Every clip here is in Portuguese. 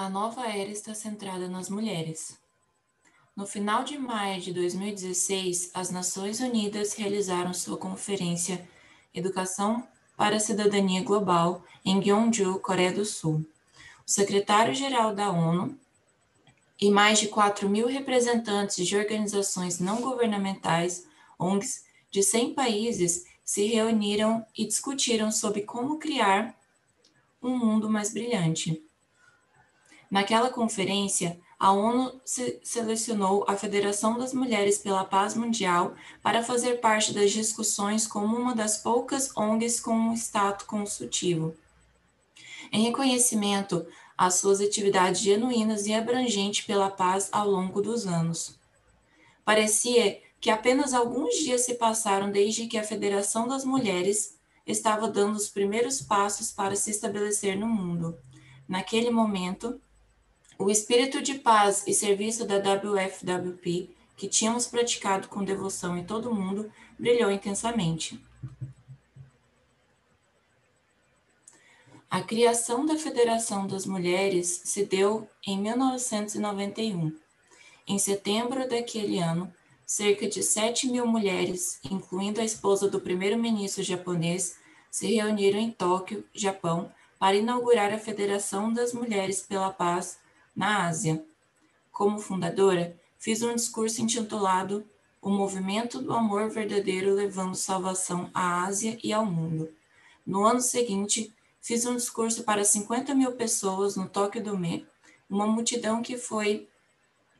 A nova era está centrada nas mulheres. No final de maio de 2016, as Nações Unidas realizaram sua conferência Educação para a Cidadania Global em Gyeongju, Coreia do Sul. O secretário-geral da ONU e mais de 4 mil representantes de organizações não governamentais, ONGs, de 100 países se reuniram e discutiram sobre como criar um mundo mais brilhante. Naquela conferência, a ONU selecionou a Federação das Mulheres pela Paz Mundial para fazer parte das discussões como uma das poucas ONGs com um status consultivo. Em reconhecimento às suas atividades genuínas e abrangentes pela paz ao longo dos anos. Parecia que apenas alguns dias se passaram desde que a Federação das Mulheres estava dando os primeiros passos para se estabelecer no mundo. Naquele momento, o espírito de paz e serviço da WFWP, que tínhamos praticado com devoção em todo o mundo, brilhou intensamente. A criação da Federação das Mulheres se deu em 1991. Em setembro daquele ano, cerca de 7 mil mulheres, incluindo a esposa do primeiro-ministro japonês, se reuniram em Tóquio, Japão, para inaugurar a Federação das Mulheres pela Paz na Ásia. Como fundadora, fiz um discurso intitulado O Movimento do Amor Verdadeiro Levando Salvação à Ásia e ao Mundo. No ano seguinte, fiz um discurso para 50 mil pessoas no Tóquio do Me, uma multidão que foi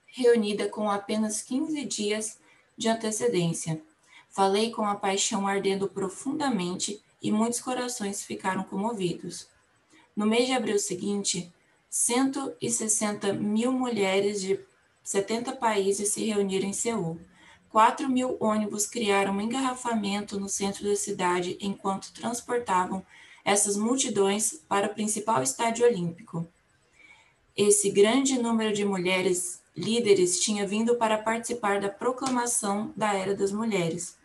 reunida com apenas 15 dias de antecedência. Falei com a paixão ardendo profundamente e muitos corações ficaram comovidos. No mês de abril seguinte, 160 mil mulheres de 70 países se reuniram em Seul. 4 mil ônibus criaram um engarrafamento no centro da cidade enquanto transportavam essas multidões para o principal estádio olímpico. Esse grande número de mulheres líderes tinha vindo para participar da proclamação da Era das Mulheres.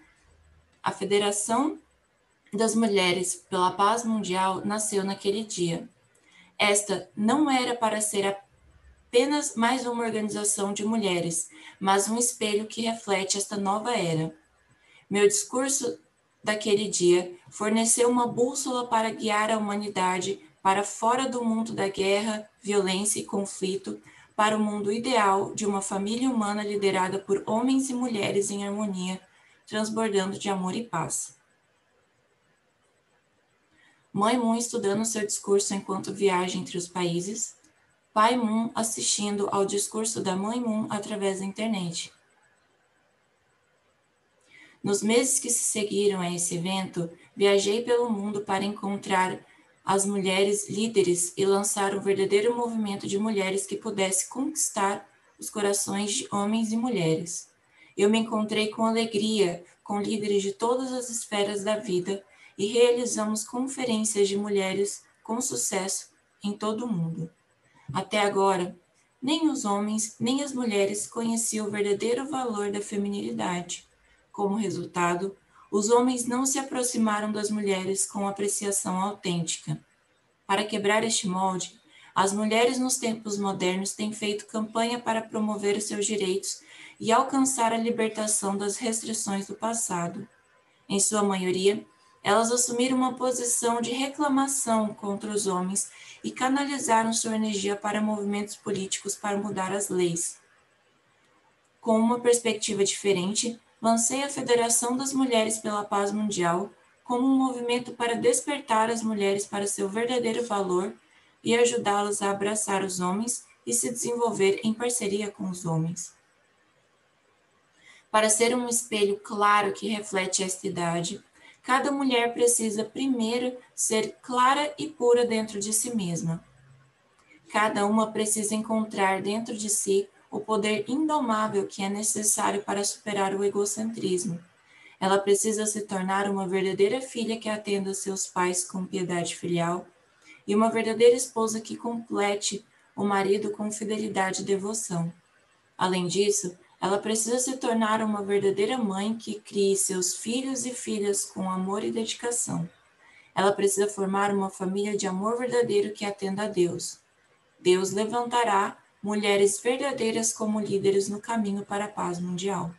A Federação das Mulheres pela Paz Mundial nasceu naquele dia. Esta não era para ser apenas mais uma organização de mulheres, mas um espelho que reflete esta nova era. Meu discurso daquele dia forneceu uma bússola para guiar a humanidade para fora do mundo da guerra, violência e conflito, para o mundo ideal de uma família humana liderada por homens e mulheres em harmonia, transbordando de amor e paz. Mãe Moon estudando seu discurso enquanto viaja entre os países, Pai Moon assistindo ao discurso da Mãe Moon através da internet. Nos meses que se seguiram a esse evento, viajei pelo mundo para encontrar as mulheres líderes e lançar um verdadeiro movimento de mulheres que pudesse conquistar os corações de homens e mulheres. Eu me encontrei com alegria com líderes de todas as esferas da vida e realizamos conferências de mulheres com sucesso em todo o mundo. Até agora, nem os homens nem as mulheres conheciam o verdadeiro valor da feminilidade. Como resultado, os homens não se aproximaram das mulheres com apreciação autêntica. Para quebrar este molde, as mulheres nos tempos modernos têm feito campanha para promover os seus direitos e alcançar a libertação das restrições do passado. Em sua maioria, elas assumiram uma posição de reclamação contra os homens e canalizaram sua energia para movimentos políticos para mudar as leis. Com uma perspectiva diferente, lancei a Federação das Mulheres pela Paz Mundial como um movimento para despertar as mulheres para seu verdadeiro valor e ajudá-las a abraçar os homens e se desenvolver em parceria com os homens. Para ser um espelho claro que reflete esta idade, cada mulher precisa primeiro ser clara e pura dentro de si mesma. Cada uma precisa encontrar dentro de si o poder indomável que é necessário para superar o egocentrismo. Ela precisa se tornar uma verdadeira filha que atenda seus pais com piedade filial e uma verdadeira esposa que complete o marido com fidelidade e devoção. Além disso, ela precisa se tornar uma verdadeira mãe que crie seus filhos e filhas com amor e dedicação. Ela precisa formar uma família de amor verdadeiro que atenda a Deus. Deus levantará mulheres verdadeiras como líderes no caminho para a paz mundial.